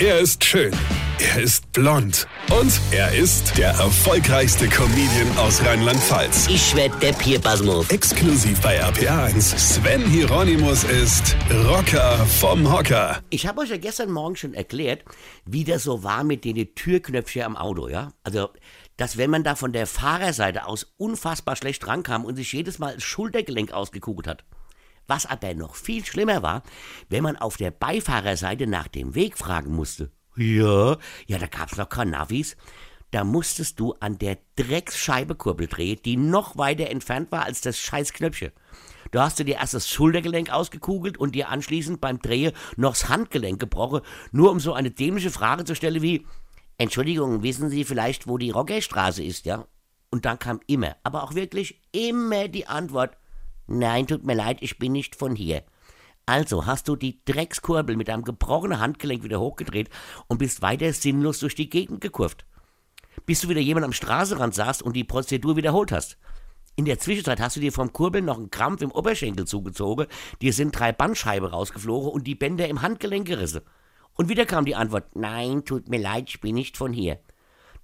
Er ist schön. Er ist blond. Und er ist der erfolgreichste Comedian aus Rheinland-Pfalz. Ich werd der Pierpasmus. Exklusiv bei RPA1. Sven Hieronymus ist Rocker vom Hocker. Ich habe euch ja gestern Morgen schon erklärt, wie das so war mit den Türknöpfchen am Auto, ja? Also, dass wenn man da von der Fahrerseite aus unfassbar schlecht rankam und sich jedes Mal das Schultergelenk ausgekugelt hat. Was aber noch viel schlimmer war, wenn man auf der Beifahrerseite nach dem Weg fragen musste. Ja, ja, da gab's noch keine Navis. Da musstest du an der Drecksscheibekurbel drehen, die noch weiter entfernt war als das Scheißknöpfchen. Da hast du dir erst das Schultergelenk ausgekugelt und dir anschließend beim Drehen noch das Handgelenk gebrochen, nur um so eine dämliche Frage zu stellen wie, Entschuldigung, wissen Sie vielleicht, wo die Roggerstraße ist, ja? Und dann kam immer, aber auch wirklich immer die Antwort, nein, tut mir leid, ich bin nicht von hier. Also hast du die Dreckskurbel mit einem gebrochenen Handgelenk wieder hochgedreht und bist weiter sinnlos durch die Gegend gekurvt. Bis du wieder jemand am Straßenrand saßt und die Prozedur wiederholt hast. In der Zwischenzeit hast du dir vom Kurbeln noch einen Krampf im Oberschenkel zugezogen, dir sind drei Bandscheiben rausgeflogen und die Bänder im Handgelenk gerissen. Und wieder kam die Antwort, nein, tut mir leid, ich bin nicht von hier.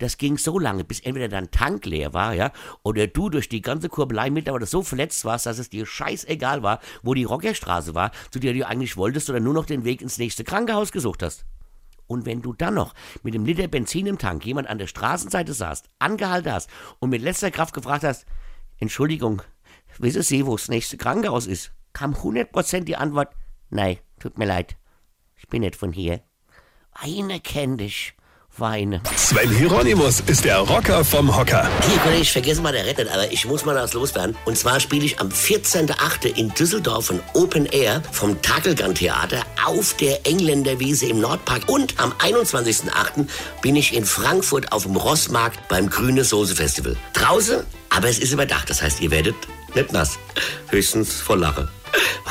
Das ging so lange, bis entweder dein Tank leer war, ja, oder du durch die ganze Kurbelei mittlerweile so verletzt warst, dass es dir scheißegal war, wo die Rockerstraße war, zu der du eigentlich wolltest oder nur noch den Weg ins nächste Krankenhaus gesucht hast. Und wenn du dann noch mit einem Liter Benzin im Tank jemand an der Straßenseite saßt, angehalten hast und mit letzter Kraft gefragt hast, Entschuldigung, wissen Sie, wo das nächste Krankenhaus ist? Kam 100% die Antwort, nein, tut mir leid, ich bin nicht von hier. Eine kenn dich. Weine. Sven Hieronymus ist der Rocker vom Hocker. Hier, Kollege, ich vergesse mal der Rettet, aber ich muss mal das loswerden. Und zwar spiele ich am 14.8. in Düsseldorf ein Open Air vom Takelgan Theater auf der Engländerwiese im Nordpark. Und am 21.8. bin ich in Frankfurt auf dem Rossmarkt beim Grüne Soße Festival. Draußen, aber es ist überdacht. Das heißt, ihr werdet nicht nass. Höchstens voll Lache.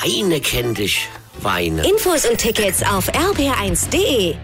Weine kenn dich. Weine. Infos und Tickets auf rb1.de.